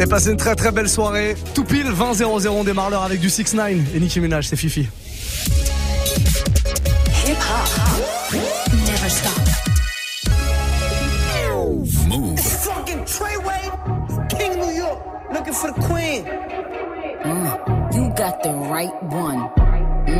Et passez une très très belle soirée. Tout pile 20-0-0, on démarre l'heure avec du 6 9 et Nicki Minaj, c'est Fifi. Hip hop. Never stop. Move. Fucking Treyway, King New York, looking for the queen. Mm, you got the right one.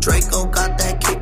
Draco got that kickback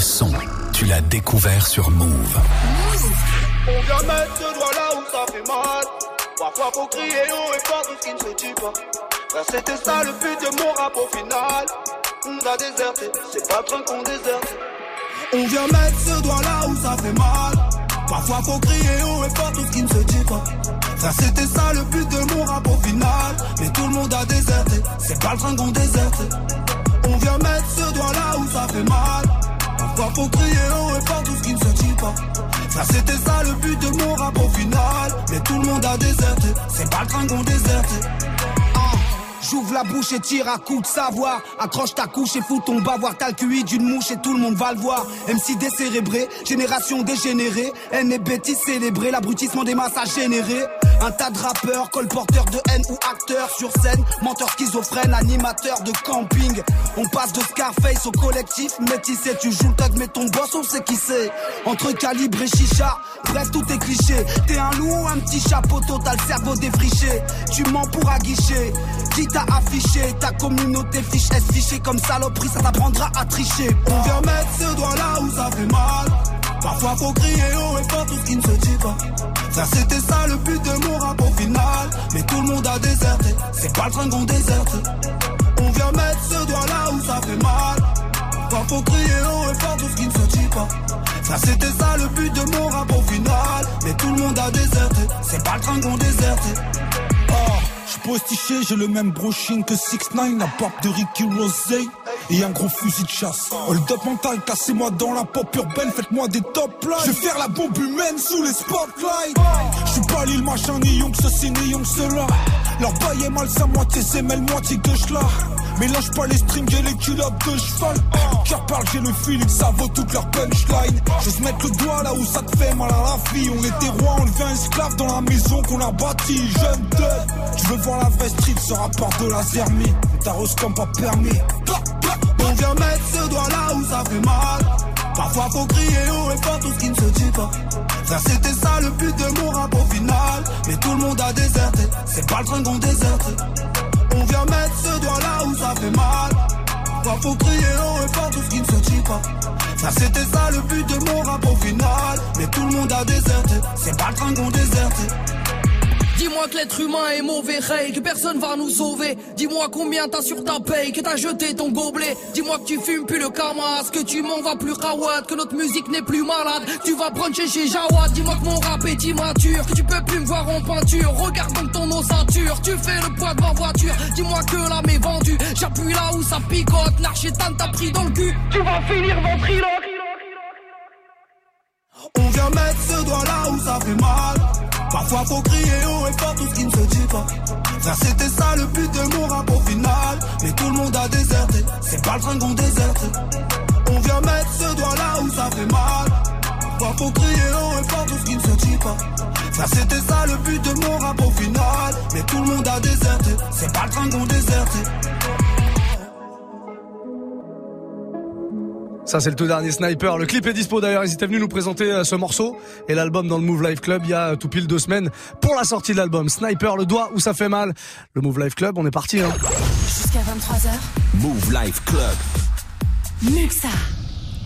Son tu l'as découvert sur Move. On vient mettre ce doigt là où ça fait mal. Parfois faut crier haut et fort tout ce qui ne se dit pas. c'était ça le but de mon rap au final. On a déserté, c'est pas le train qu'on déserte. On vient mettre ce doigt là où ça fait mal. Parfois faut crier haut et fort tout ce qui ne se dit pas. Ça c'était ça le but de mon rap au final. Mais tout le monde a déserté, c'est pas le train qu'on déserte. On vient mettre ce doigt là où ça fait mal. Faut crier haut et fort tout ce qui ne se dit pas. Ça c'était ça le but de mon rap au final. Mais tout le monde a déserté, c'est pas le train qu'on déserte. J'ouvre la bouche et tire à coup de savoir. Accroche ta couche et fous ton bavoir. T'as le QI d'une mouche et tout le monde va le voir. MC décérébré, génération dégénérée. N et bêtise célébrée, l'abrutissement des masses a généré. Un tas de rappeurs, colporteurs de haine ou acteurs sur scène. Menteurs schizophrènes, animateurs de camping. On passe de Scarface au collectif métissé. Tu joues le tag, mais ton boss, on sait qui c'est. Entre calibre et chicha, bref, tout est cliché. T'es un loup ou un petit chapeau, total cerveau défriché. Tu mens pour aguicher t'as affiché? Ta communauté fiche S fichée comme saloperie, ça t'apprendra à tricher. On vient mettre ce doigt là où ça fait mal. Parfois faut crier haut et fort tout ce qui ne se dit pas. Ça c'était ça le but de mon rap au final. Mais tout le monde a déserté, c'est pas le train qu'on déserte. On vient mettre ce doigt là où ça fait mal. Parfois faut crier haut et fort tout ce qui ne se dit pas. Ça c'était ça le but de mon rap au final. Mais tout le monde a déserté, c'est pas le train qu'on déserte. Postiché, j'ai le même brushing que 6 9 la pop de Ricky Rosé. et un gros fusil de chasse. Hold up mental, cassez-moi dans la pop urbaine, faites-moi des top lines. Je vais faire la bombe humaine sous les spotlights. Je suis pas l'île machin, ni Young, ceci, ni Young, cela. Leur bail est mal, sa moitié c'est moitié gauche là. Mélange pas les strings et les culottes de cheval. Car parle, j'ai le feeling, ça vaut toute leur punchline. J'ose mettre le doigt là où ça te fait mal à la vie. On était rois, on devient esclave dans la maison qu'on a bâtie. Jeune de, tu veux voir la vraie street, ce rapport de la zermie. On t'arrose comme pas permis. On vient mettre ce doigt là où ça fait mal. Parfois faut crier haut et fort tout ce qui ne se dit pas. Ça c'était ça le but de mon rap au final. Mais tout le monde a déserté, c'est pas le train qu'on déserte. Faut crier haut et fort tout ce qui ne se dit pas. Ça c'était ça le but de mon rap au final. Mais tout le monde a déserté, c'est pas le train qu'on déserte. Dis-moi que l'être humain est mauvais, Ray, que personne va nous sauver. Dis-moi combien t'as sur ta paye, que t'as jeté ton gobelet. Dis-moi que tu fumes plus le camas, que tu m'en vas plus rawad, que notre musique n'est plus malade. Tu vas bruncher chez Jawad. Dis-moi que mon rap est immature, que tu peux plus me voir en peinture. Regarde donc ton ossature, tu fais le poids de ma voiture. Dis-moi que l'âme est vendue, j'appuie là où ça picote. L'archétan t'a pris dans le cul, tu vas finir ventriloque. On vient mettre ce doigt là où ça fait mal. Parfois faut crier haut et fort tout ce qui ne se dit pas. Ça c'était ça le but de mon rap final. Mais tout le monde a déserté, c'est pas le train qu'on déserte. On vient mettre ce doigt là où ça fait mal. Parfois faut crier haut et fort tout ce qui ne se dit pas. Ça c'était ça le but de mon rap final. Mais tout le monde a déserté, c'est pas le train qu'on déserte. Ça c'est le tout dernier Sniper. Le clip est dispo d'ailleurs. Ils étaient venus nous présenter euh, ce morceau et l'album dans le Move Life Club il y a euh, tout pile deux semaines pour la sortie de l'album. Sniper, le doigt où ça fait mal. Le Move Life Club, on est parti. Hein. Jusqu'à 23h. Move Life Club. Muxa.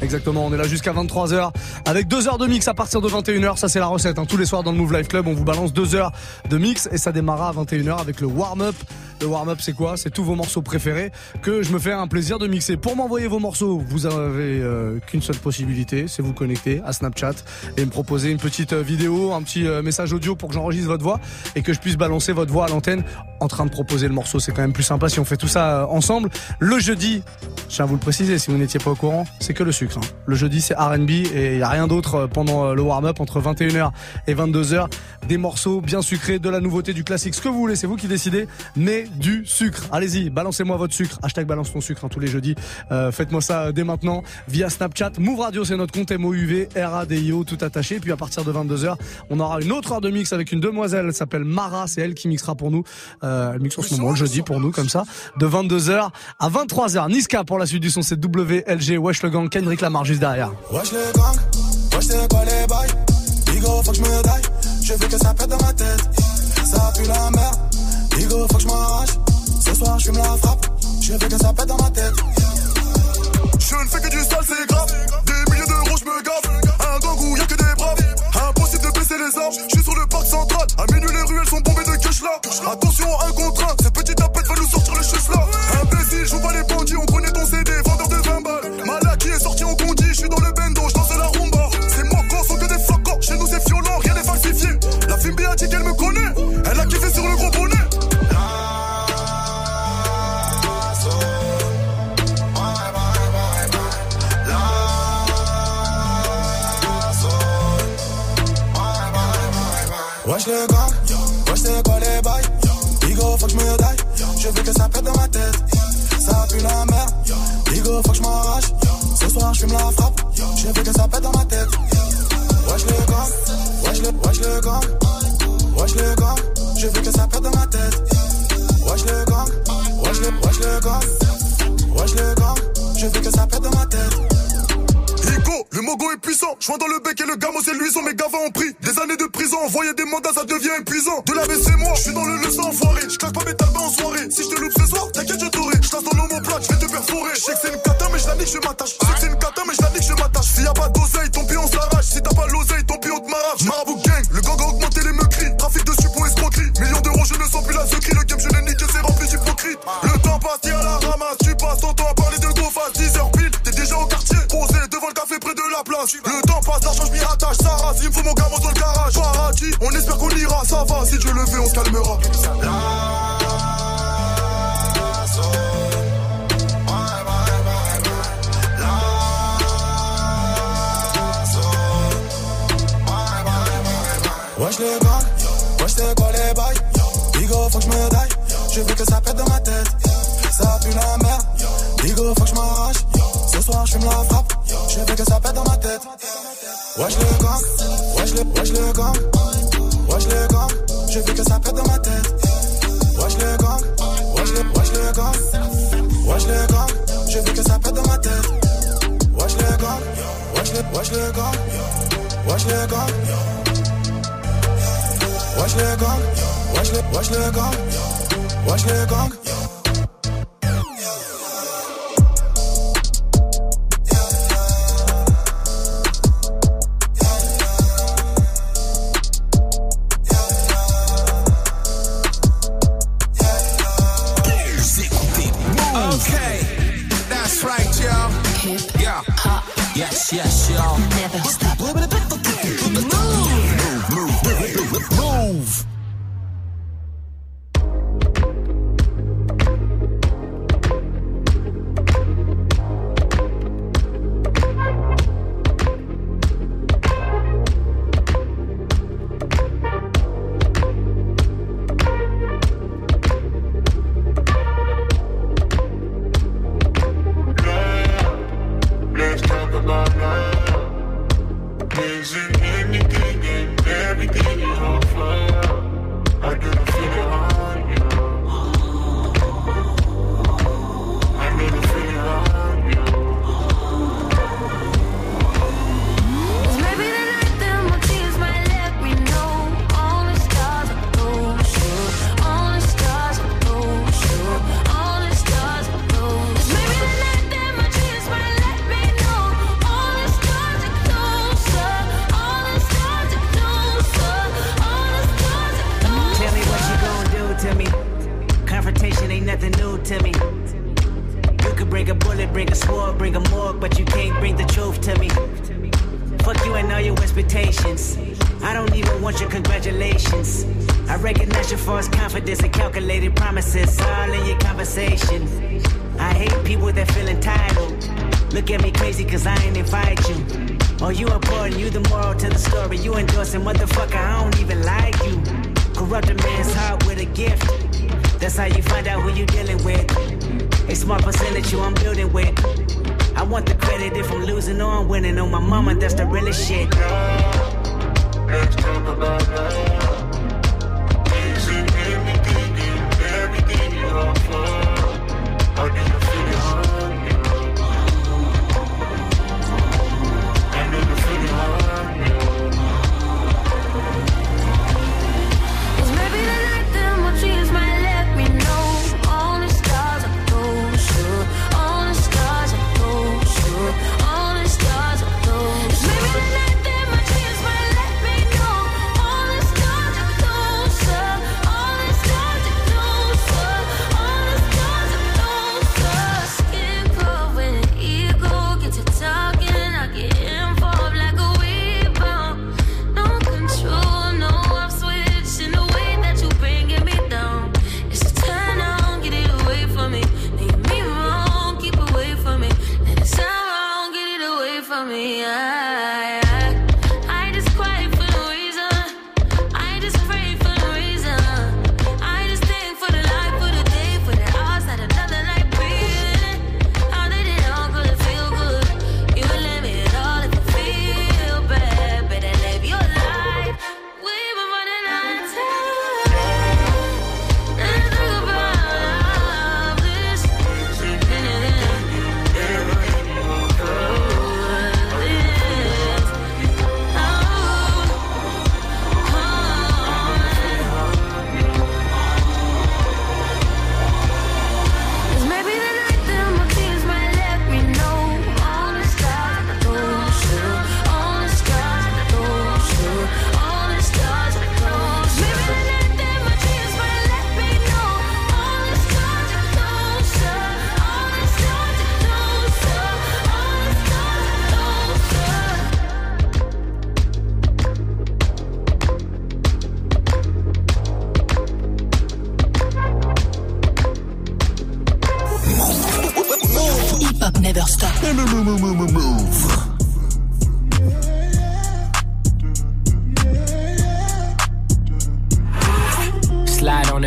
Exactement, on est là jusqu'à 23h avec deux heures de mix à partir de 21h. Ça c'est la recette. Hein. Tous les soirs dans le Move Life Club, on vous balance deux heures de mix et ça démarra à 21h avec le warm-up. Le warm-up c'est quoi? C'est tous vos morceaux préférés que je me fais un plaisir de mixer. Pour m'envoyer vos morceaux, vous avez euh, qu'une seule possibilité, c'est vous connecter à Snapchat et me proposer une petite euh, vidéo, un petit euh, message audio pour que j'enregistre votre voix et que je puisse balancer votre voix à l'antenne en train de proposer le morceau. C'est quand même plus sympa si on fait tout ça ensemble. Le jeudi, je tiens à vous le préciser si vous n'étiez pas au courant, c'est que le sucre. Hein. Le jeudi c'est R&B et il y a rien d'autre euh, pendant euh, le warm-up entre 21h et 22h. Des morceaux bien sucrés, de la nouveauté, du classique, ce que vous voulez, c'est vous qui décidez, mais du sucre. Allez-y, balancez-moi votre sucre. Hashtag balance ton sucre hein, tous les jeudis. Euh, Faites-moi ça dès maintenant via Snapchat. Move Radio, c'est notre compte MOUV, R-A-D-I-O, tout attaché. Puis à partir de 22h, on aura une autre heure de mix avec une demoiselle, elle s'appelle Mara, c'est elle qui mixera pour nous. Elle mixe en ce moment le jeudi pour nous, comme ça, de 22h à 23h. Niska pour la suite du son, c'est WLG, Wesh le Kendrick Lamar juste derrière. Wesh les gangs, wesh c'est quoi les bails? Bigo faut que je me daille, je veux que ça pète dans ma tête Ça pue la merde, Bigo faut que je m'arrache Ce soir je fume la frappe, je veux que ça pète dans ma tête Je ne fais que du sale, c'est grave. Des milliers d'euros, je me gaffe. Un gang où y'a que des braves. Impossible de baisser les armes. Je suis sur le parc central. À minuit, les ruelles sont bombées de cash là. Attention, un contre un. Cette petite tapette va nous sortir le chef là. Imbécile, joue pas les bandits. On connaît ton CD, vendeur de 20 balles. Malaki Je suis dans le bendo, je danse la rumba. C'est moi qu'on sont que des flocons. Chez nous, c'est violent, rien n'est falsifié. La fille a dit qu'elle me connaît. Elle a kiffé sur le gros bonnet. Wesh les gangs, wesh c'est quoi les bails? Bigo faut que je me daille, je veux que ça pète dans ma tête Ça pue la merde, Bigo faut que je m'arrache Ce soir je fume la frappe, je veux que ça pète dans ma tête Wesh les gangs, wesh les, wesh les gangs Wesh les gangs, je veux que ça pète dans ma tête Wesh les gangs, wesh les, wesh les gangs Wesh les gangs, je veux que ça pète dans ma tête le mogo est puissant. Joint dans le bec et le gamo c'est luisant. Mes gavas ont pris des années de prison. Envoyer des mandats, ça devient épuisant. De la c'est moi, je suis dans le leçon enfoiré. Je claque pas mes talbans en soirée. Si je te loupe ce soir,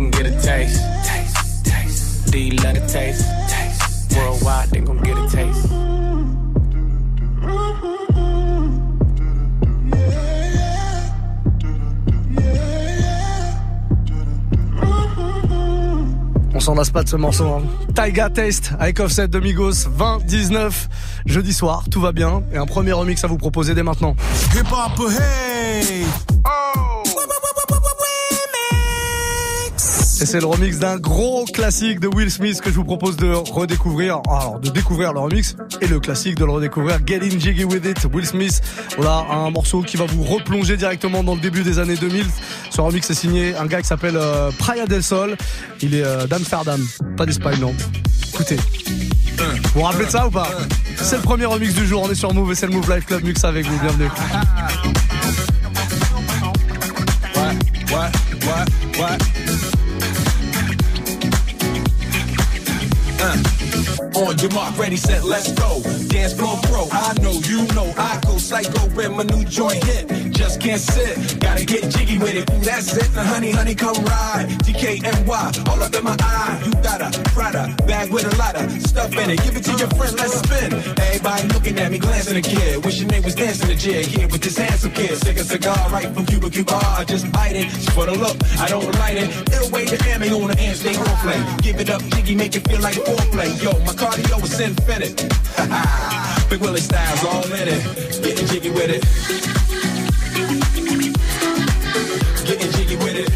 Taste. She can get a taste. taste. taste. Do you love the taste? taste. Worldwide, they gon' get a taste. On s'en lasse pas de ce morceau. Hein. Taiga Taste avec Offset de Migos 2019 jeudi soir, tout va bien et un premier remix à vous proposer dès maintenant. Hip hop, hey! Et c'est le remix d'un gros classique de Will Smith que je vous propose de redécouvrir. Alors, de découvrir le remix et le classique de le redécouvrir. Get in jiggy with it. Will Smith. Voilà, un morceau qui va vous replonger directement dans le début des années 2000. Ce remix est signé un gars qui s'appelle euh, Praia del Sol. Il est euh, d'Amsterdam. Pas d'Espagne, non. Écoutez. Vous vous rappelez de ça ou pas? C'est le premier remix du jour. On est sur Move et c'est le Move Life Club Mix avec vous. Bienvenue. Ouais, ouais, ouais. Uh. On your mark, ready, set, let's go. Dance floor pro, I know, you know, I go psycho when my new joint hit. Just can't sit, gotta get jiggy with it. That's it, now honey, honey, come ride. DKNY, all up in my eye. You got a Prada bag with a lot of stuff in it. Give it to your friend, let's spin. Everybody looking at me, glancing a kid. Your name was dancing a jig here with this handsome kid. Stick a cigar right from Cuba Cuba. I just bite it. It's for the look, I don't light it. It'll wait the ammo on the hand, stay on play. Give it up, jiggy, make it feel like foreplay. Yo, my cardio is infinite. Big Willie Styles all in it. Getting jiggy with it. Getting jiggy with it.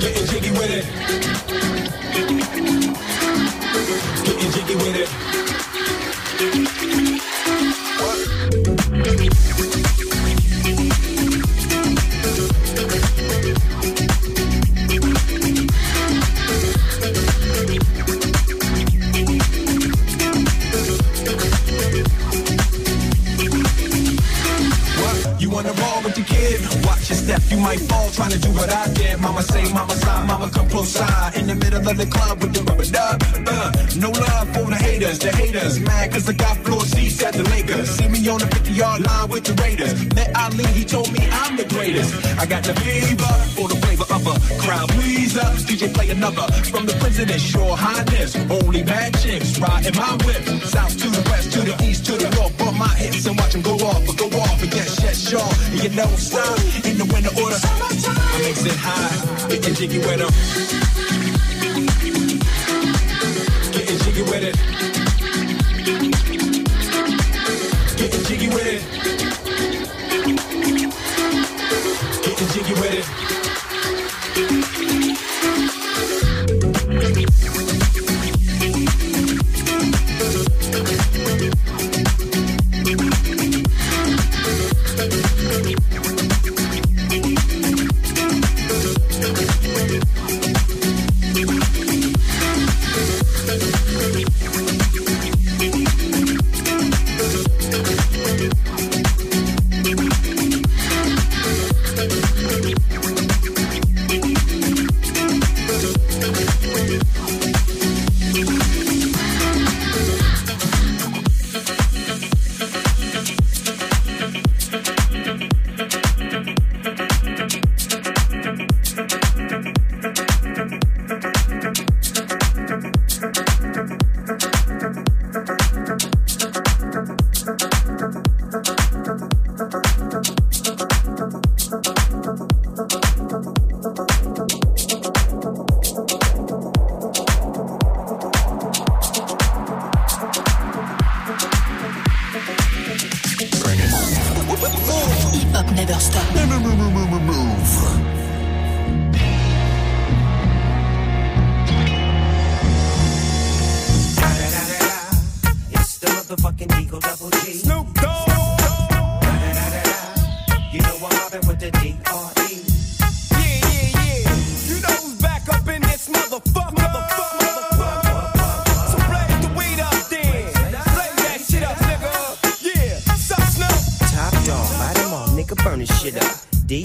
Getting jiggy with it. Getting jiggy You you might fall trying to do what I did. Mama say, mama sign, mama come close side. In the middle of the club with the rubber dub. Uh, no love for the haters, the haters. Mad cause I got floor seats at the Lakers. See me on the 50 yard line with the Raiders. Met Ali, he told me I'm the greatest. I got the fever for the flavor of a crowd pleaser. DJ play another from the president, sure highness. Only bad chicks riding my whip. South to the west, to the east, to the north. Bump my hips and watch them go off, but go off. And y'all. And you know, stop in the winter order. I makes it high, getting jiggy with them. Fucking Eagle Double G. Snoop Dogg. Da, da, da, da, da. You know I'm mobbing with the D.R.E. Yeah, yeah, yeah. You know who's back up in this motherfucker. motherfucker. Burn this shit up. D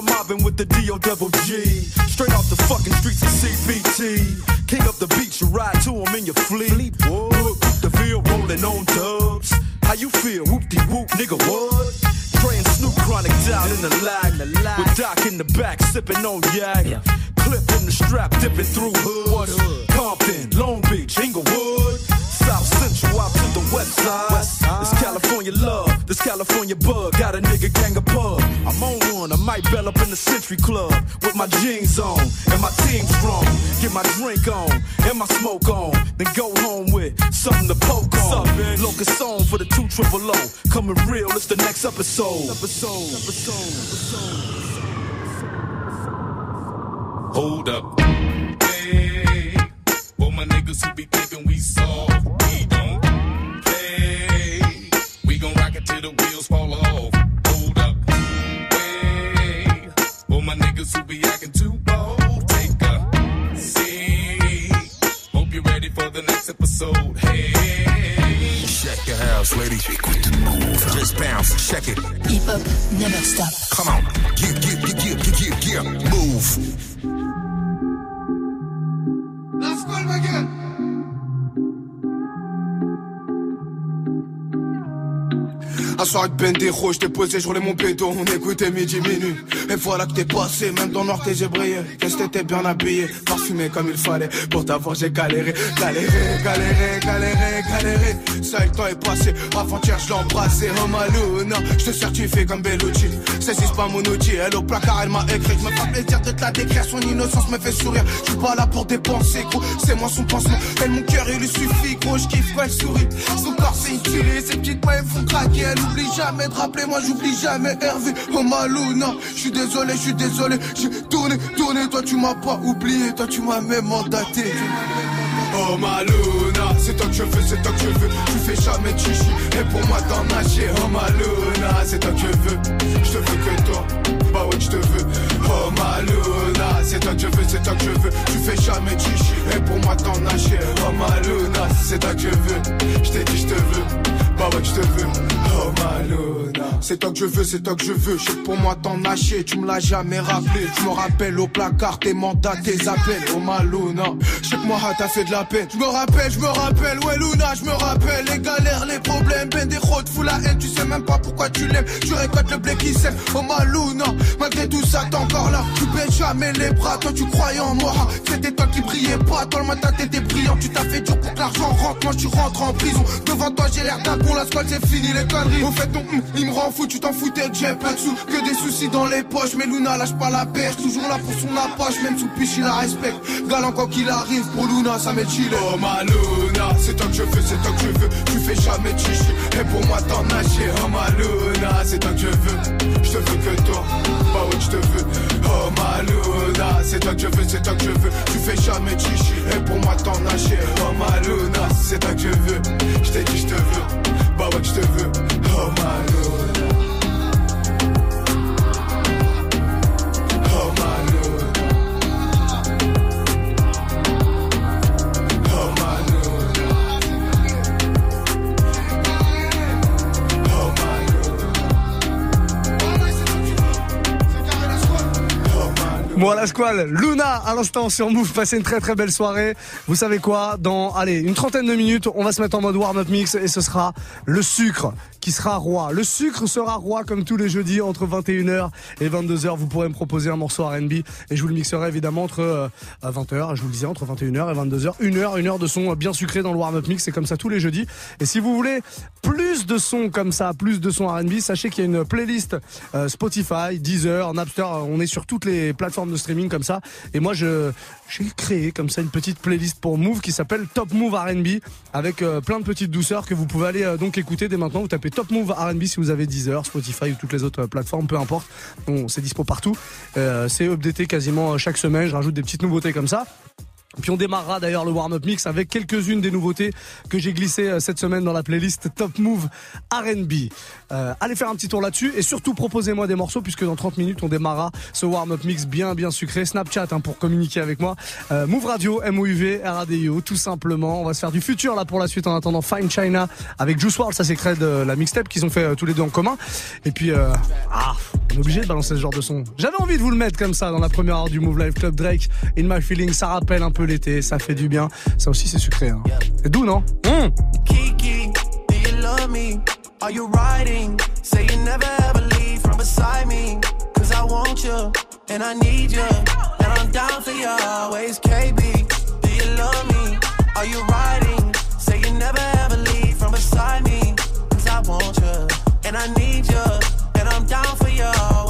I'm mobbing with the D.O. double G. Straight off the fucking streets of CBT. King up the beach, you ride to him in your fleet. Look, the field rolling on dubs. How you feel? Whoop-de-whoop, nigga, what? And Snoop chronic down in the lag. With Doc in the back, sipping on yak. Clip in the strap, dipping through hood. Compton, Long Beach, Inglewood. South Central out to the west side. It's California love, this California bug. Got a nigga gang of pub. I'm on one, I might bell up in the Century Club with my jeans on and my team strong. Get my drink on and my smoke on, then go home with something to poke on. Locust on for the two triple O. Coming real, it's the next episode. Episode, episode, episode. Hold up. Hey, for my niggas who be thinking we soft, for my who be acting too bold, take a seat. Hope you're ready for the next episode. Hey. Check your house, lady. Just bounce, check it. Hip hop never stop. Come on. Get, get, get, get, get, get, get. Move. Let's go again. Un soir avec Bendero, j't'ai posé, j'roulais mon béton, on écoutait midi minuit. Et voilà que t'es passé, même dans Nord t'es brillé. Qu'est-ce que t'étais bien habillé, parfumé comme il fallait. Pour t'avoir, j'ai galéré, galéré, galéré, galéré, galéré. Ça, le temps est passé. Avant-hier, je l'ai embrassé. Oh Maluna, je te certifie comme Bellucci. C'est pas mon outil. Elle au placard, elle m'a écrit. Je me fais plaisir de te la décrire. Son innocence me fait sourire. Je suis pas là pour dépenser, gros. C'est moi son pansement. Elle, mon cœur, il lui suffit, gros. Je kiffe elle sourit. Son corps, c'est une tuerie. Ses petites mains, elles font craquer. Oublie jamais de rappeler. Moi, j'oublie jamais Hervé. Oh Maluna, je suis désolé, je suis désolé. J'ai tourné, tourné. Toi, tu m'as pas oublié. Toi, tu m'as même mandaté. Oh Maluna, c'est toi que je veux, c'est toi que je veux. Tu fais jamais de chichi, et pour moi t'en nager. Oh Maluna, c'est toi que je veux. Je te veux que toi, bah ouais, je te veux. Oh Maluna, c'est toi que je veux, c'est toi que je veux. Tu fais jamais de chichi, et pour moi t'en nager. Oh Maluna, c'est toi que je veux. Je t'ai dit, je te veux. Bah ouais, je te veux. Oh Maluna, c'est toi que je veux, c'est toi que je veux. Je pour moi t'en nager, tu me l'as jamais rappelé. Je me rappelle au placard tes mandats, tes appels. Oh Maluna, je sais que moi t'as fait de la Je me rappelle, je me rappelle, ouais Luna, je me rappelle les galères, les problèmes, ben des routes, fous la haine, tu sais même pas pourquoi tu l'aimes. Tu récoltes le blé qui sème. Oh Maluna, malgré tout ça t'es encore là. Tu baisses jamais les bras, toi tu croyais en moi. C'était toi qui brillais pas, toi le matin t'étais brillant. Tu t'as fait dur pour que l'argent rentre, moi tu rentres en prison. Devant toi j'ai l'air d'un bon, la squale c'est fini les conneries. Au fait ton hum, il me rend fou, tu t'en foutais, j'ai pas de sous, que des soucis dans les poches. Mais Luna lâche pas la perche, toujours là pour son approche, même sous piche il la respecte. Galant quoi qu'il arrive, pour Luna ça m'est Oh ma Luna, c'est toi que je veux, c'est toi que je veux. Tu fais jamais chichi, et pour moi t'en nager. Oh ma Luna, c'est toi que je veux. Je te veux que toi, bah ouais, je te veux. Oh ma Luna, c'est toi que je veux, c'est toi que je veux. Tu fais jamais chichi, et pour moi t'en nager. Oh ma Luna, c'est toi que je veux. Je t'ai dit, je te veux, bah ouais, je te veux. Oh ma Moi la squale, Luna à l'instant sur Move, passez une très très belle soirée. Vous savez quoi? Dans allez une trentaine de minutes, on va se mettre en mode warm-up mix et ce sera le sucre qui sera roi. Le sucre sera roi comme tous les jeudis entre 21h et 22h. Vous pourrez me proposer un morceau R&B et je vous le mixerai évidemment entre euh, 20h, je vous le disais entre 21h et 22h, une heure, une heure de son bien sucré dans le warm-up mix. C'est comme ça tous les jeudis. Et si vous voulez plus de sons comme ça, plus de sons R&B, sachez qu'il y a une playlist euh, Spotify, Deezer, Napster. On est sur toutes les plateformes de streaming comme ça. Et moi, je j'ai créé comme ça une petite playlist pour Move qui s'appelle Top Move R&B avec euh, plein de petites douceurs que vous pouvez aller euh, donc écouter dès maintenant. Vous tapez Top Move R&B si vous avez Deezer, Spotify ou toutes les autres euh, plateformes, peu importe. Bon, c'est dispo partout. C'est updaté quasiment chaque semaine. Je rajoute des petites nouveautés comme ça. Puis on démarrera d'ailleurs le warm-up mix avec quelques-unes des nouveautés que j'ai glissées euh, cette semaine dans la playlist Top Move R&B. Euh, allez faire un petit tour là-dessus et surtout proposez-moi des morceaux puisque dans 30 minutes on démarrera ce warm-up mix bien bien sucré. Snapchat hein, pour communiquer avec moi. Euh, Move Radio, M-O-U-V, R-A-D-I-O tout simplement. On va se faire du futur là pour la suite en attendant Fine China avec Juice WRLD, ça c'est de la mixtape qu'ils ont fait euh, tous les deux en commun. Et puis ah, on est obligé de balancer ce genre de son. J'avais envie de vous le mettre comme ça dans la première heure du Move Live Club Drake. In My Feeling, ça rappelle un peu l'été, ça fait du bien. Ça aussi c'est sucré. Hein. C'est doux non? Mmh. Kiki, do you love me? Are you riding? Say you never ever leave from beside me. Cause I want you, and I need you, and I'm down for you always. KB, do you love me? Are you riding? Say you never ever leave from beside me. Cause I want you, and I need you, and I'm down for you always.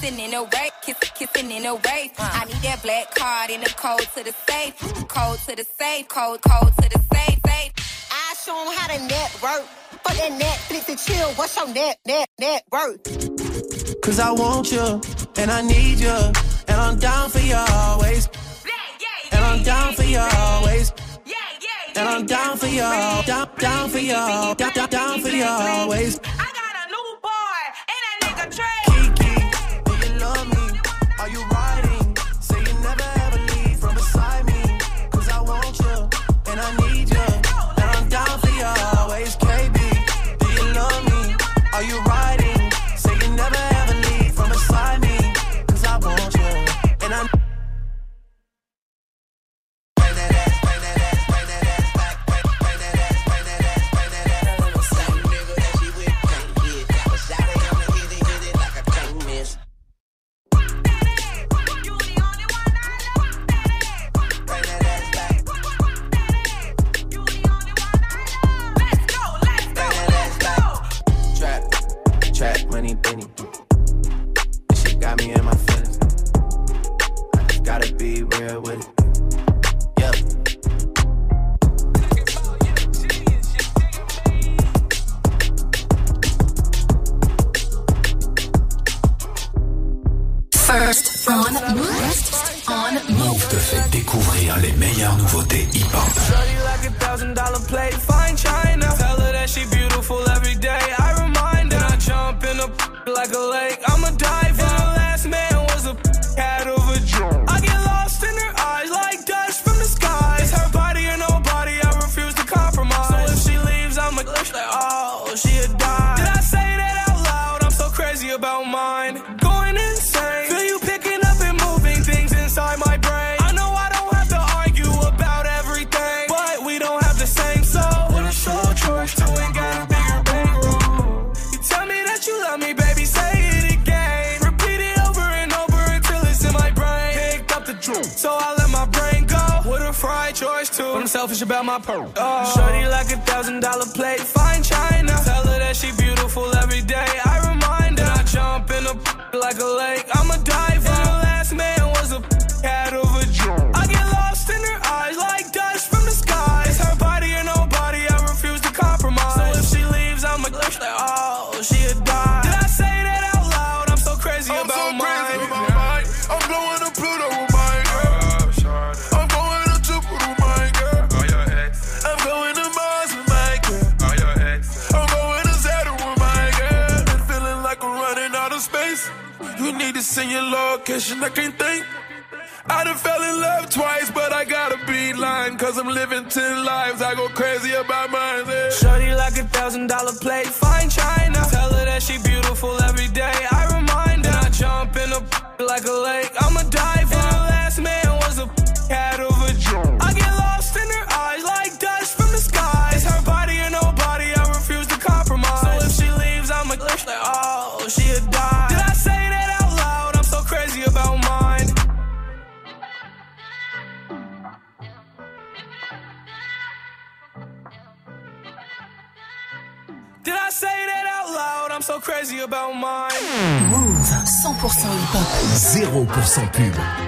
kissing in a wave, kissing, kissing in a wave. I need that black card in the code to the safe, code to the safe, code, code to the safe, safe. I show 'em how to network. Fuck that Netflix and chill. What's your net, net, net worth? Cause I want you, and I need you, and I'm down for you always. And I'm down for you always. And I'm down for you, down, down for you, down, down, down for you always. This shit got me in my feelings. I just gotta be real with it. Yep. First on First on Move te fait découvrir les meilleures nouveautés hip-hop. Selfish about my pearl. Oh. Shorty like a thousand dollar plate, fine china. Send your location, I can't think. I done fell in love twice, but I gotta be lying. Cause I'm living ten lives, I go crazy about mine. yeah. Shorty like a thousand dollar plate, fine Did I say that out loud? I'm so crazy about mine. Move 100% hip-hop. 0% pub.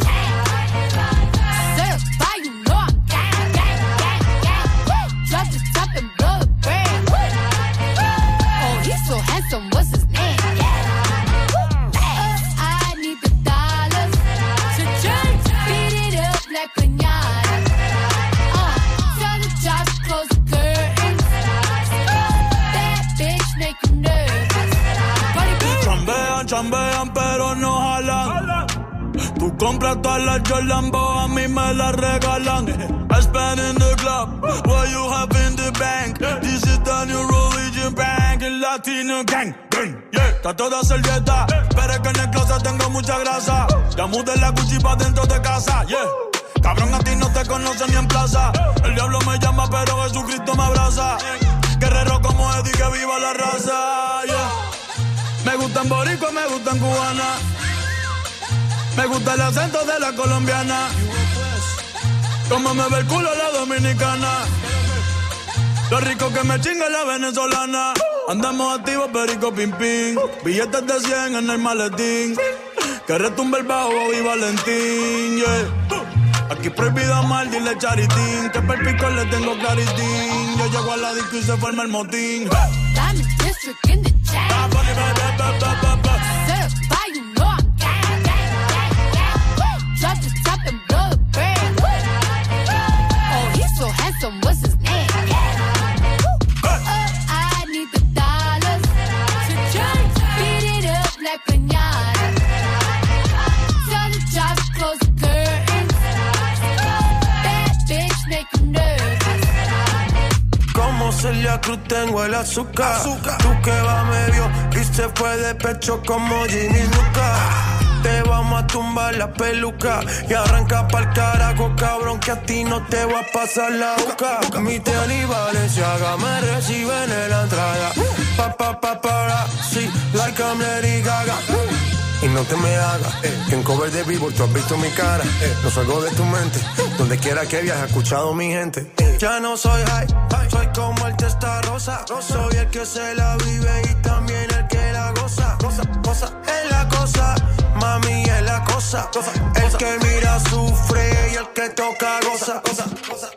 Compras todas las Jolambo, a mí me las regalan. I spend in the club, what you have in the bank. This is the new religion bank, el latino gang. gang, Yeah, está toda servieta, pero es que en el closet tengo mucha grasa. Ya mudé la Gucci pa' dentro de casa, yeah. Cabrón, a ti no te conocen ni en plaza. El diablo me llama, pero Jesucristo me abraza. Guerrero como Eddie, que viva la raza, yeah. Me gustan boricua, me gustan cubana. Me gusta el acento de la colombiana. Como me ve el culo la dominicana. Lo rico que me chinga la venezolana. Andamos activos, perico pim pim. Billetes de 100 en el maletín. Que retumbe el bajo y Valentín, yeah. Aquí prohibido amar, dile charitín. Que per pico le tengo claritín. Yo llego a la disco y se forma el motín. Diamond District in the chat. Celia Cruz tengo el azúcar. Tú que va medio y se fue de pecho como Ginny Luca. Te vamos a tumbar la peluca y arranca pa'l carajo, cabrón, que a ti no te va a pasar la boca. Mi tenis Valenciaga me reciben en la entrada. Pa, pa, pa, para, sí, like I'm Lady Gaga. Y no te me hagas, que en cover de vivo tú has visto mi cara. No salgo de tu mente, donde quiera que viajes, he escuchado mi gente. Ya no soy high, soy como el testa rosa. Soy el que se la vive y también el que la goza. Cosa, cosa, es la cosa, mami es la cosa. El que mira sufre y el que toca goza. Cosa, cosa.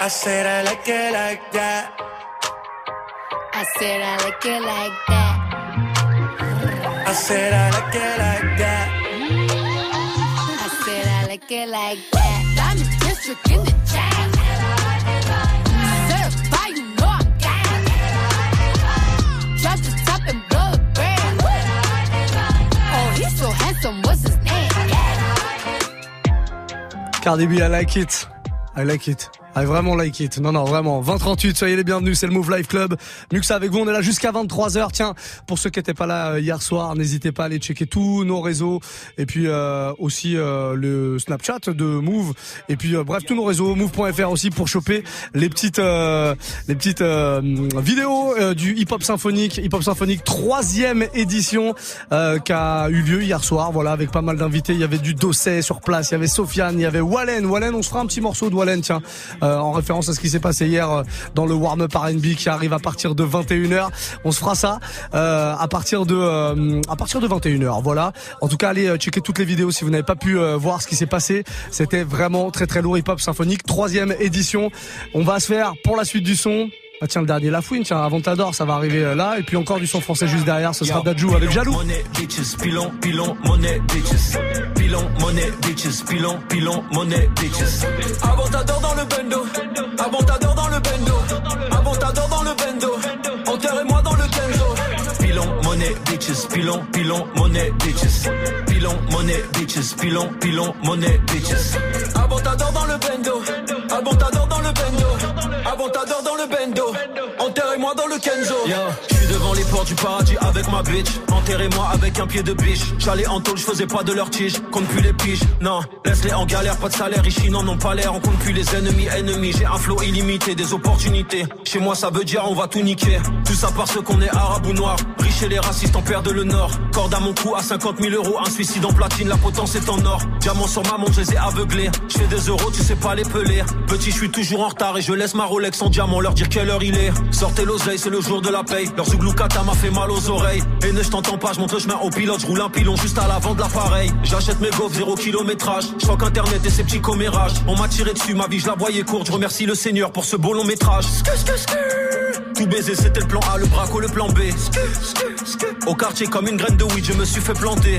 I said I like it like that. I said I like it like that. I said I like it like that. I said I like it like that. Diamond District in the chat. Certified, you know I'm gang. Drop the top and blow the brand. Oh, he's so handsome, what's his name? Cardi B, I like it. I like it. I vraiment like it. Non, non, vraiment. 20-38, soyez les bienvenus, c'est le Move Life Club. Muxa avec vous, on est là jusqu'à 23h. Tiens, pour ceux qui n'étaient pas là euh, hier soir, n'hésitez pas à aller checker tous nos réseaux. Et puis euh, aussi euh, le Snapchat de Move. Et puis euh, bref, tous nos réseaux, move.fr aussi pour choper les petites les petites vidéos du hip hop symphonique. Hip hop symphonique troisième édition qui a eu lieu hier soir. Voilà, avec pas mal d'invités. Il y avait du Dosset sur place, il y avait Sofiane, il y avait Wallen. Wallen, on se fera un petit morceau de Wallen, tiens, euh, en référence à ce qui s'est passé hier euh, dans le warm-up R&B qui arrive à partir de 21h. On se fera ça euh, à partir de euh, à partir de 21h. Voilà. En tout cas, allez checker toutes les vidéos si vous n'avez pas pu voir ce qui s'est passé. C'était vraiment très très lourd hip-hop symphonique, troisième édition. On va se faire pour la suite du son. Ah tiens le dernier La Fouine, tiens avant t'adore ça va arriver euh, là et puis encore du son français juste derrière ce sera Dajou avec Jaloux. Money, bitches, pilon, pilon, money, bitches. Pilon, money, bitches, pilon, pilon, money, bitches. Avant t'adore dans le bendo. Avant t'adore dans le bendo. Avant t'adore dans le bendo. Enterrez-moi dans le kenzo. Pilon, money, bitches, pilon, pilon, money, bitches. Pilon, money, bitches, pilon, pilon, money, bitches. Avant t'adore dans le bendo. Avant t'adore dans le t'adore dans le bendo. Enterrez-moi dans le kenzo. Yo, je suis devant les portes du paradis avec ma bitch. Enterrez-moi avec un pied de biche. J'allais en tôle, je faisais pas de leur tige. Compte plus les piges. Non, laisse-les en galère, pas de salaire. Ici, non, n'ont pas l'air. On compte plus les ennemis, ennemis. J'ai un flow illimité, des opportunités. Chez moi, ça veut dire on va tout niquer. Tout ça parce qu'on est arabe ou noir. Riche et les racistes en perdent le nord. Corde à mon cou à 50 000 euros. Un suicide en platine, la potence est en or. Diamant sur ma montre, je les ai aveuglés. Fais des euros, tu sais pas les peler. Petit, je suis toujours en retard et je laisse ma Rolex en diamant leur dire quelle heure il est. Sortez l'oseille, c'est le jour de la paye. Leur zouglou-kata m'a fait mal aux oreilles. Et ne je t'entends pas, je monte le chemin au pilote, je roule un pilon juste à l'avant de l'appareil. J'achète mes gaufres, zéro kilométrage. Je internet et ses petits commérages. On m'a tiré dessus, ma vie, je la voyais courte. Je remercie le Seigneur pour ce beau long métrage. Tout baiser, c'était le plan A, le braco, le plan B. Au quartier, comme une graine de weed, je me suis fait planter.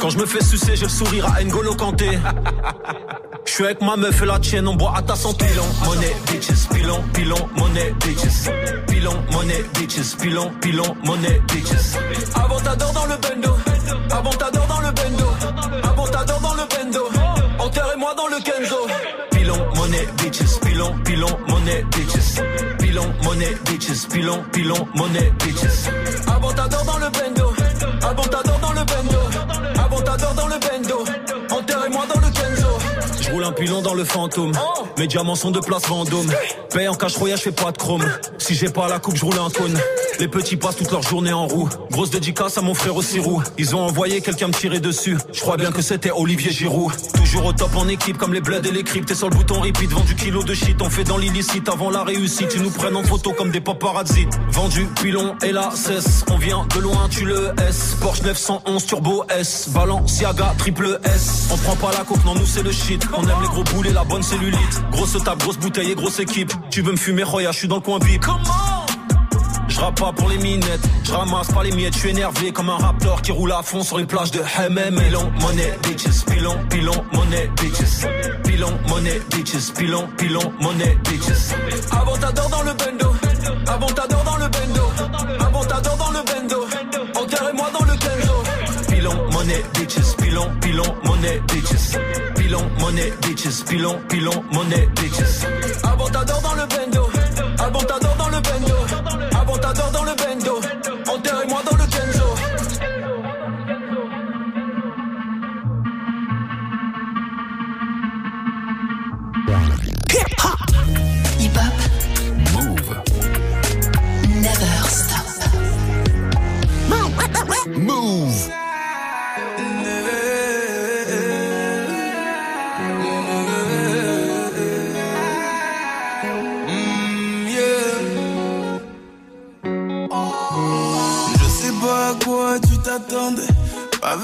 Quand je me fais sucer, j'ai le sourire à N'Golo Kanté. Je suis avec ma meuf et la tienne, on boit à ta santé. Pilon, monnaie, bitches, pilon, pilon, monnaie, bitches. Pilon, monnaie, bitches, pilon, pilon, monnaie, bitches. Avant t'adore dans le bendo, avant t'adore dans le bendo, avant t'adore dans le bendo. Enterrez-moi dans le Kenzo. Pilon, monnaie, bitches, pilon, pilon, monnaie, bitches. Pilon, monnaie, bitches, pilon, pilon, monnaie, bitches. Avant t'adore dans le bendo, avant t'adore dans le bendo, un pilon dans le fantôme. Mes diamants sont de place Vendôme. Paye en cash royal, je fais pas de chrome. Si j'ai pas la coupe, je roule un cône. Les petits passent toute leur journée en roue. Grosse dédicace à mon frère au Sirou. Ils ont envoyé quelqu'un me tirer dessus. Je crois bien que c'était Olivier Giroud. Toujours au top en équipe, comme les bleds et les cryptes. T'es sur le bouton repeat, vendu kilo de shit. On fait dans l'illicite avant la réussite. Ils nous prennent en photo comme des paparazzi. Vendu, pilon et la cesse. On vient de loin, tu le S. Porsche 911 Turbo S. Balenciaga triple S. On prend pas la coke, non, nous c'est le shit. Les gros boules et la bonne cellulite. Grosse table, grosse bouteille et grosse équipe. Tu veux me fumer, Roya, je suis dans le coin VIP. Je rappe pas pour les minettes, je ramasse pas les miettes, je suis énervé comme un raptor qui roule à fond sur une plage de MM. Pilon, monnaie, bitches, pilon, pilon, monnaie, bitches. Pilon, monnaie, bitches, pilon, pilon, monnaie, bitches. Avant t'adore dans le bendo, avant t'adore dans le bendo, monnaie, bitches, pilon, pilon, monnaie, bitches. Pilon, monnaie, bitches, pilon, pilon, monnaie, bitches. Avant t'adore dans le bendo, avant t'adore dans le bendo,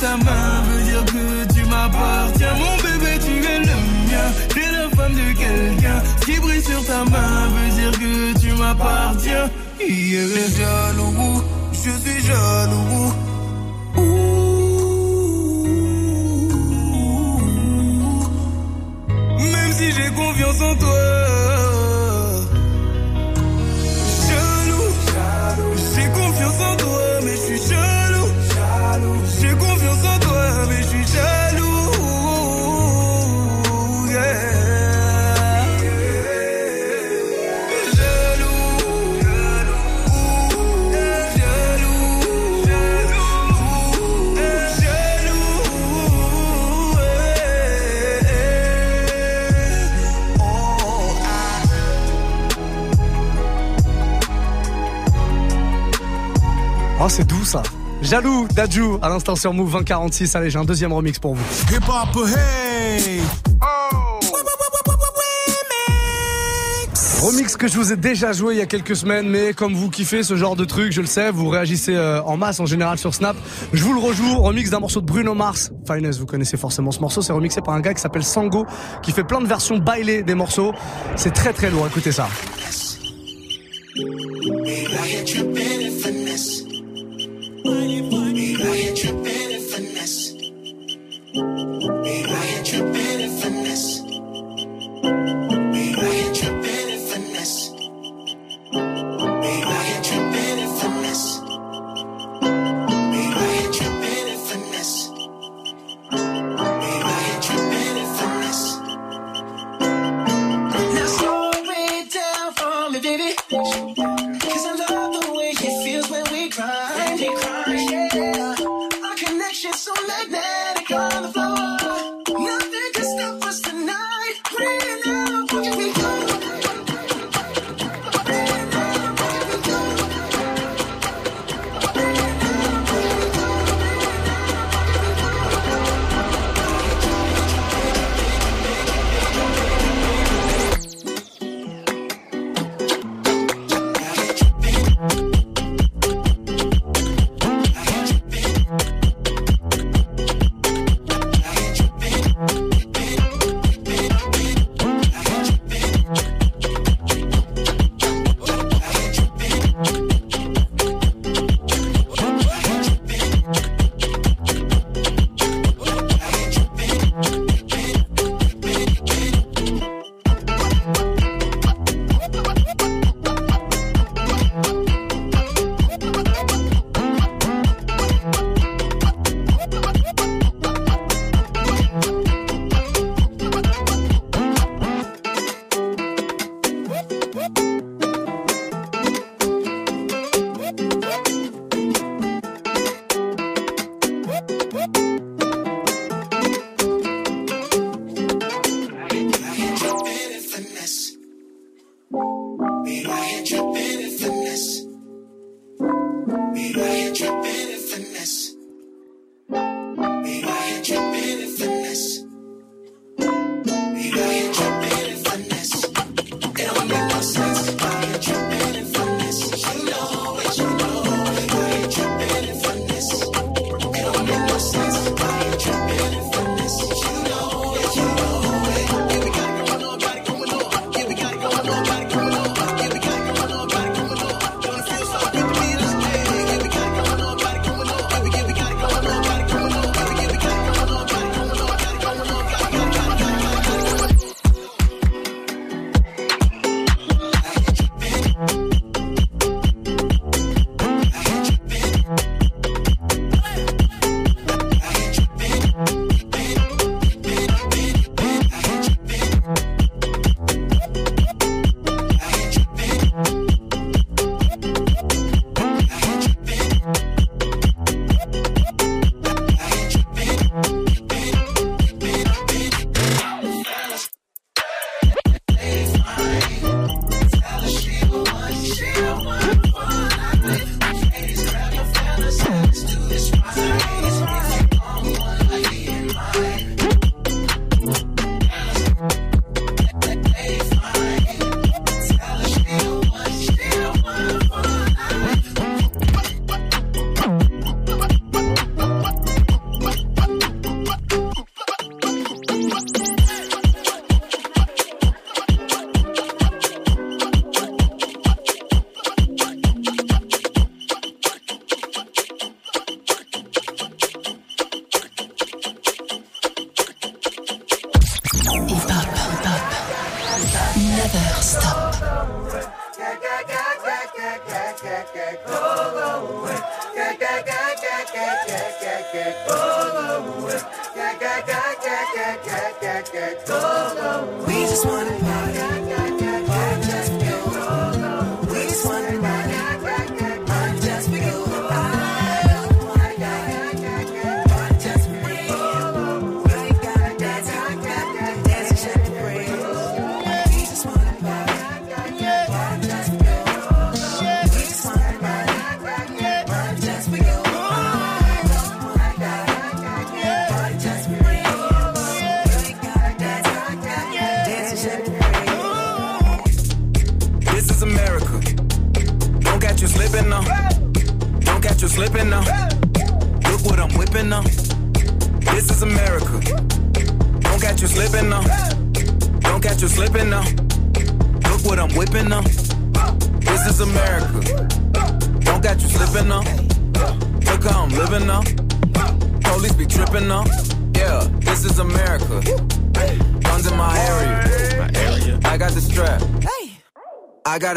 Ta main veut dire que tu m'appartiens. Mon bébé, tu es le mien. T'es la femme de quelqu'un. Ce qui brille sur ta main veut dire que tu m'appartiens. Yeah. Je suis jaloux, je suis jaloux. Jaloux, Dajou, à l'instant sur Move 2046. Allez, j'ai un deuxième remix pour vous. Hip hop, hey! Remix que je vous ai déjà joué il y a quelques semaines, mais comme vous kiffez ce genre de truc, je le sais, vous réagissez euh, en masse en général sur Snap. Je vous le rejoue, remix d'un morceau de Bruno Mars. Finesse, vous connaissez forcément ce morceau, c'est remixé par un gars qui s'appelle Sango, qui fait plein de versions bailées des morceaux. C'est très très lourd, écoutez ça.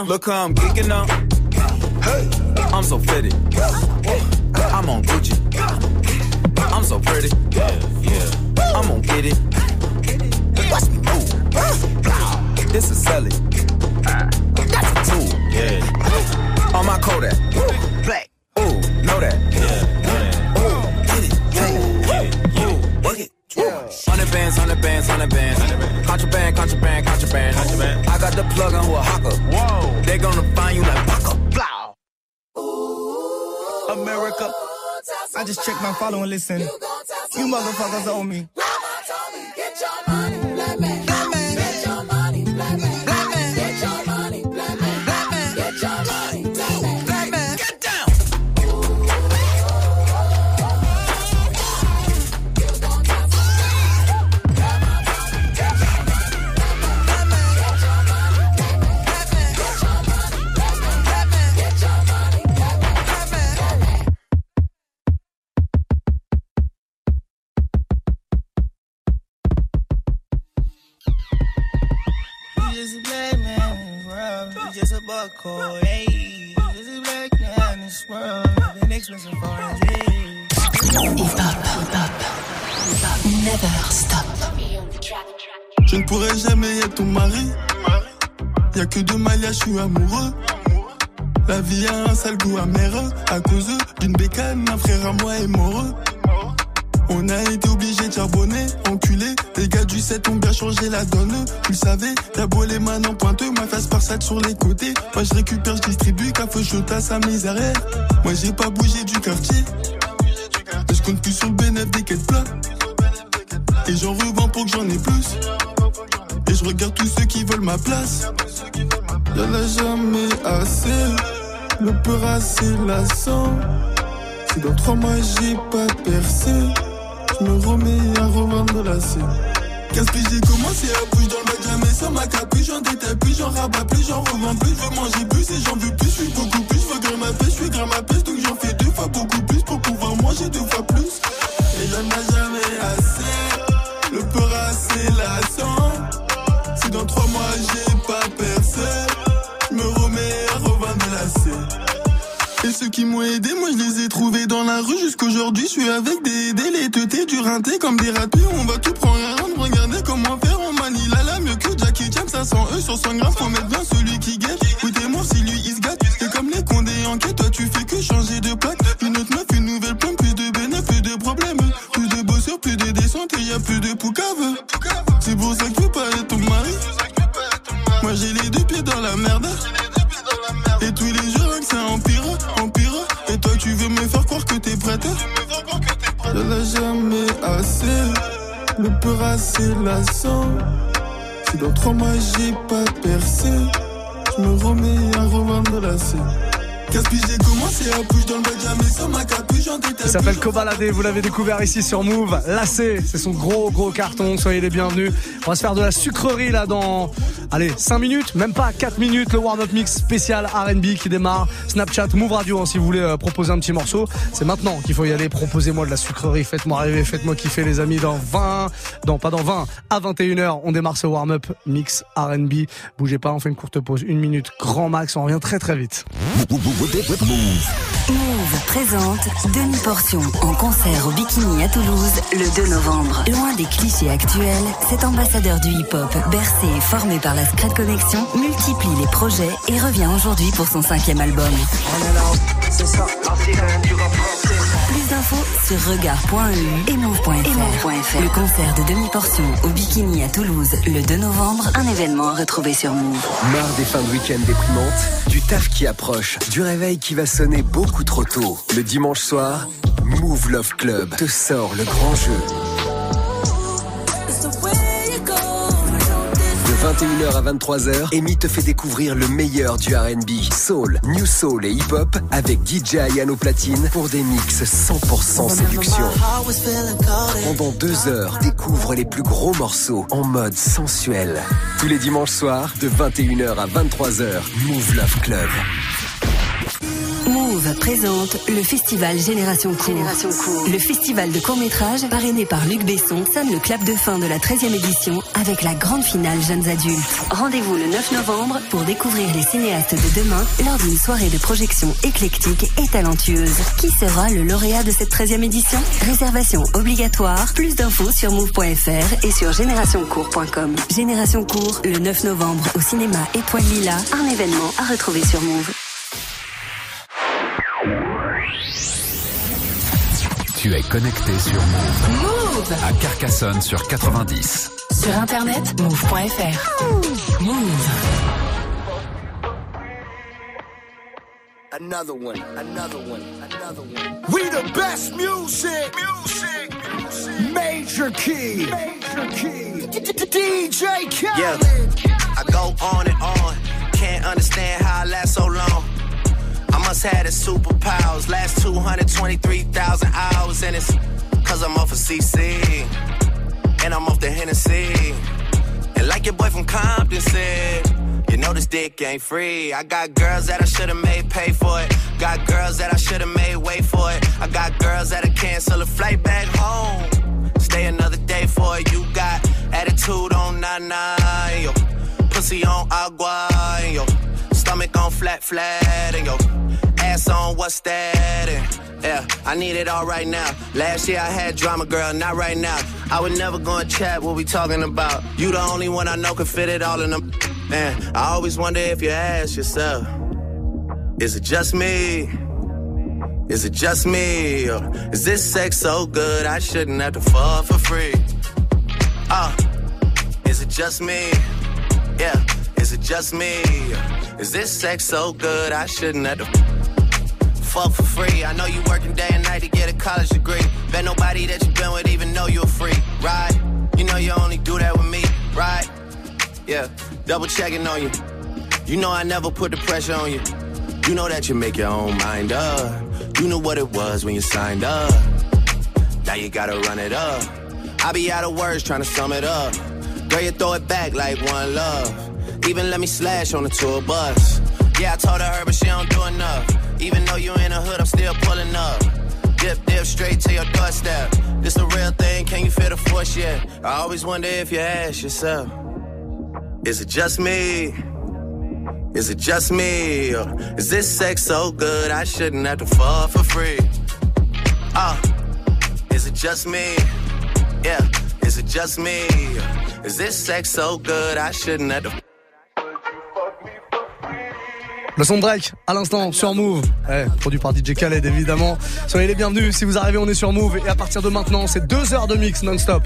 Now. Look how I'm geeking now. I'm so fitted. I'm on Gucci. I'm so pretty. Yeah, yeah. I'm gonna get it. Watch me move. This is Sally. That's a tool. Yeah. On my Kodak. Black. Ooh, know that. Yeah. Ooh, get it. Get it. Ooh, work it. Hundred bands, hundred bands, hundred bands. Contraband, contraband, contraband. Contraband. I got the plug on who a hawker. I just checked my follow and listen. You motherfuckers owe me. Buckhole, hey. Just a black man in this world. Been expensive for his Hip hop, hip hop, never stop. Je ne pourrai jamais être ton mari. Y'a que de Maya, je suis amoureux. La vie a un sale goût amer à cause d'une bécane. Un frère à moi est mort. On a été obligé de charbonner, enculé. Les gars du 7 ont bien changé la donne. Tu le savais, t'as beau les mains en pointeux, ma face par sur les côtés. Moi je récupère, je distribue, café chaud à sa misère. Moi j'ai pas bougé du quartier. Et je compte plus sur le bénéfice des quêtes plats. Et j'en revends pour que j'en ai plus. Et je regarde tous ceux qui veulent ma place. Y'en a jamais assez. Le peur assez lassant. Si dans trois mois j'ai pas percé, me remets à revendre la scène. Qu'est-ce que j'ai commencé à bouger dans le bac, jamais sans ma capuche, j'en détaille plus, j'en rabats plus, j'en revends plus, je veux manger plus et j'en veux plus, je suis beaucoup plus, je veux grimper ma je suis grimper ma donc j'en fais deux fois beaucoup plus pour pouvoir manger deux fois plus. Et y'en qui m'ont aidé, moi je les ai trouvés dans la rue jusqu'aujourd'hui. Je suis avec des teutés, du rinté comme des ratés. On va tout prendre à regardez comment faire. On manie la la mieux que Jackie Chan, ça sent eux sur 100 grammes. Faut mettre bien celui qui guette. Oui, t'es si lui il se gâte. C'est comme les condés en quête, toi tu fais que changer de plaque. Une autre meuf, une nouvelle plante, plus de bénéfices, plus de problèmes. Plus de bosseurs, plus de descentes et y a plus de poucave. Lassant. Si dans trois mois j'ai pas percé, je me remets à revendre la scène. Détaille s'appelle Kobalade, vous l'avez découvert ici sur Move. Lacé, c'est son gros gros carton, soyez les bienvenus. On va se faire de la sucrerie là dans, allez, 5 minutes, même pas 4 minutes, le warm-up mix spécial R&B qui démarre. Snapchat, Move Radio, hein, si vous voulez euh, proposer un petit morceau. C'est maintenant qu'il faut y aller, proposez-moi de la sucrerie, faites-moi rêver, faites-moi kiffer les amis dans 20, non pas dans 20, à 21h, on démarre ce warm-up mix R&B. Bougez pas, on fait une courte pause, une minute, grand max, on revient très très vite. Move présente Denis Portion en concert au Bikini à Toulouse le 2 novembre. Loin des clichés actuels, cet ambassadeur du hip-hop, bercé et formé par la Scred Connection, multiplie les projets et revient aujourd'hui pour son cinquième album. Plus d'infos sur regard.eu et move.fr. Le concert de Denis Portion au Bikini à Toulouse le 2 novembre, un événement à retrouver sur Move. Marre des fins de week-end déprimantes, du taf qui approche, du réveil qui va sonner beaucoup trop tôt. Le dimanche soir, Move Love Club te sort le grand jeu. 21h à 23h, Amy te fait découvrir le meilleur du R&B, soul, new soul et hip-hop avec DJ Ayano Platine pour des mix 100% séduction. Pendant deux heures, découvre les plus gros morceaux en mode sensuel. Tous les dimanches soirs, de 21h à 23h, Move Love Club. Présente le festival Génération Court. Le festival de court-métrage parrainé par Luc Besson sonne le clap de fin de la 13e édition avec la grande finale Jeunes Adultes. Rendez-vous le 9 novembre pour découvrir les cinéastes de demain lors d'une soirée de projection éclectique et talentueuse. Qui sera le lauréat de cette 13e édition? Réservation obligatoire. Plus d'infos sur move.fr et sur générationcourt.com. Génération Court le 9 novembre au cinéma Étoile Lila, un événement à retrouver sur Move. Tu es connecté sur Move. Move À Carcassonne sur 90. Sur internet, move.fr. Move. Another one, another one, another one. We the best music. Music. Major key. Major key. DJ Khaled. Yeah, I go on and on. Can't understand how I last so long. I must have the superpowers. Last 223,000 hours, and it's cause I'm off of CC. And I'm off the Hennessy. And like your boy from Compton said, you know this dick ain't free. I got girls that I should've made pay for it. Got girls that I should've made wait for it. I got girls that'll cancel a flight back home. Stay another day for it. You got attitude on nine, yo. Pussy on agua, yo. Stomach on flat, flat, and yo. Ass on what's that? And yeah, I need it all right now. Last year I had drama, girl, not right now. I would never go and chat what we talking about. You the only one I know can fit it all in them. Man, I always wonder if you ask yourself, is it just me? Is it just me? Or is this sex so good I shouldn't have to fall for free? Uh, is it just me? Yeah, is it just me? Is this sex so good I shouldn't have fuck for free? I know you working day and night to get a college degree. Bet nobody that you've been with even know you're free, right? You know you only do that with me, right? Yeah, double checking on you. You know I never put the pressure on you. You know that you make your own mind up. You knew what it was when you signed up. Now you gotta run it up. I be out of words trying to sum it up. Girl, you throw it back like one love. Even let me slash on the tour bus. Yeah, I told her, but she don't do enough. Even though you in the hood, I'm still pulling up. Dip, dip, straight to your doorstep. This a real thing, can you feel the force yet? I always wonder if you ask yourself, is it just me? Is it just me? Or is this sex so good I shouldn't have to fall for free? Uh, is it just me? Yeah, is it just me? Is this sex so good I shouldn't have to Le son de à l'instant, sur Move. Produit par DJ Khaled, évidemment. Soyez les bienvenus. Si vous arrivez, on est sur Move. Et à partir de maintenant, c'est deux heures de mix non-stop.